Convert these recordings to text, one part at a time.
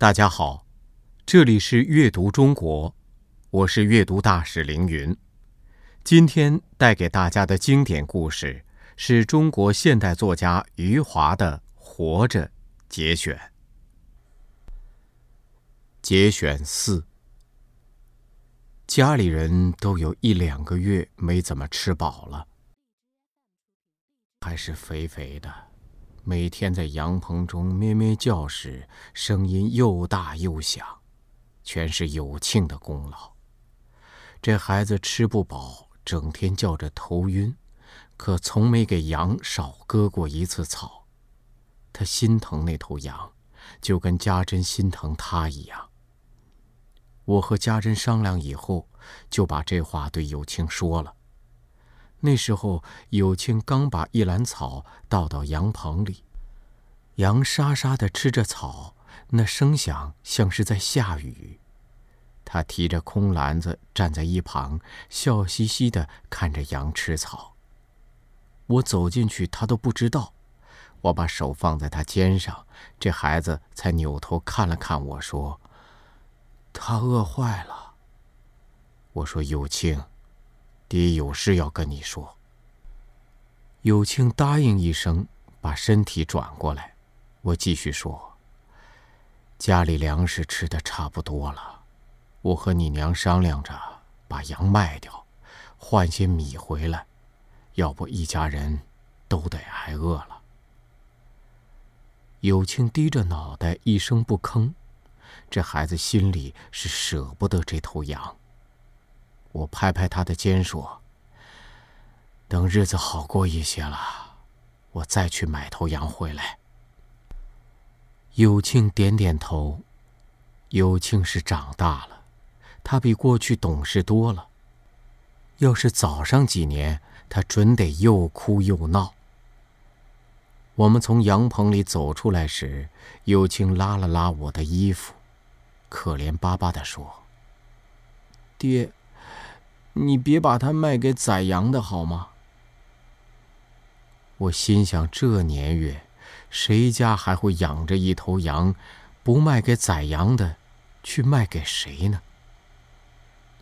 大家好，这里是阅读中国，我是阅读大使凌云。今天带给大家的经典故事是中国现代作家余华的《活着》节选。节选四：家里人都有一两个月没怎么吃饱了，还是肥肥的。每天在羊棚中咩咩叫时，声音又大又响，全是有庆的功劳。这孩子吃不饱，整天叫着头晕，可从没给羊少割过一次草。他心疼那头羊，就跟家珍心疼他一样。我和家珍商量以后，就把这话对有庆说了。那时候，有庆刚把一篮草倒到羊棚里，羊沙沙的吃着草，那声响像是在下雨。他提着空篮子站在一旁，笑嘻嘻的看着羊吃草。我走进去，他都不知道。我把手放在他肩上，这孩子才扭头看了看我说：“他饿坏了。”我说：“有庆。”爹有事要跟你说。有庆答应一声，把身体转过来。我继续说：“家里粮食吃的差不多了，我和你娘商量着把羊卖掉，换些米回来，要不一家人都得挨饿了。”有庆低着脑袋，一声不吭。这孩子心里是舍不得这头羊。我拍拍他的肩说：“等日子好过一些了，我再去买头羊回来。”有庆点点头。有庆是长大了，他比过去懂事多了。要是早上几年，他准得又哭又闹。我们从羊棚里走出来时，有庆拉了拉我的衣服，可怜巴巴的说：“爹。”你别把它卖给宰羊的好吗？我心想，这年月，谁家还会养着一头羊，不卖给宰羊的，去卖给谁呢？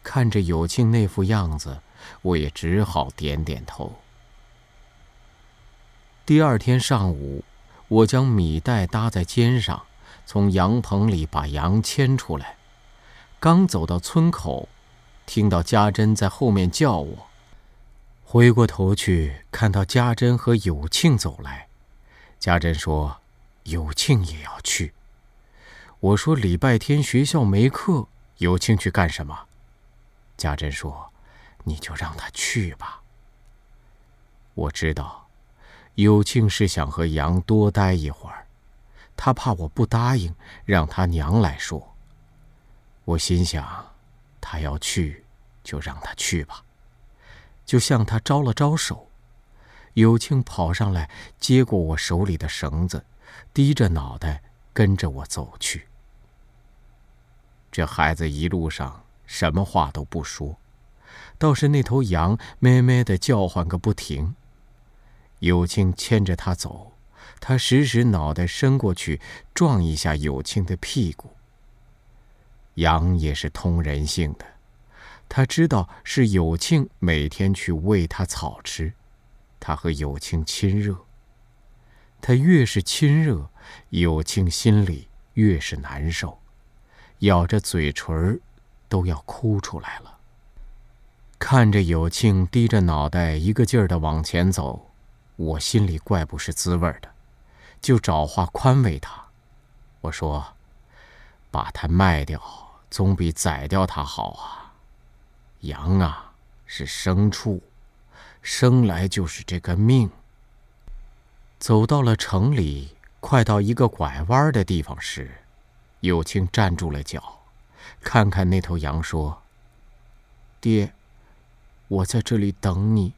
看着有庆那副样子，我也只好点点头。第二天上午，我将米袋搭在肩上，从羊棚里把羊牵出来，刚走到村口。听到家珍在后面叫我，回过头去看到家珍和有庆走来。家珍说：“有庆也要去。”我说：“礼拜天学校没课，有庆去干什么？”家珍说：“你就让他去吧。”我知道，有庆是想和杨多待一会儿，他怕我不答应，让他娘来说。我心想。他要去，就让他去吧。就向他招了招手，有庆跑上来接过我手里的绳子，低着脑袋跟着我走去。这孩子一路上什么话都不说，倒是那头羊咩咩的叫唤个不停。有庆牵着他走，他时时脑袋伸过去撞一下有庆的屁股。羊也是通人性的，他知道是有庆每天去喂它草吃，他和有庆亲热。他越是亲热，有庆心里越是难受，咬着嘴唇都要哭出来了。看着有庆低着脑袋一个劲儿的往前走，我心里怪不是滋味的，就找话宽慰他。我说：“把它卖掉。”总比宰掉它好啊！羊啊，是牲畜，生来就是这个命。走到了城里，快到一个拐弯的地方时，有庆站住了脚，看看那头羊，说：“爹，我在这里等你。”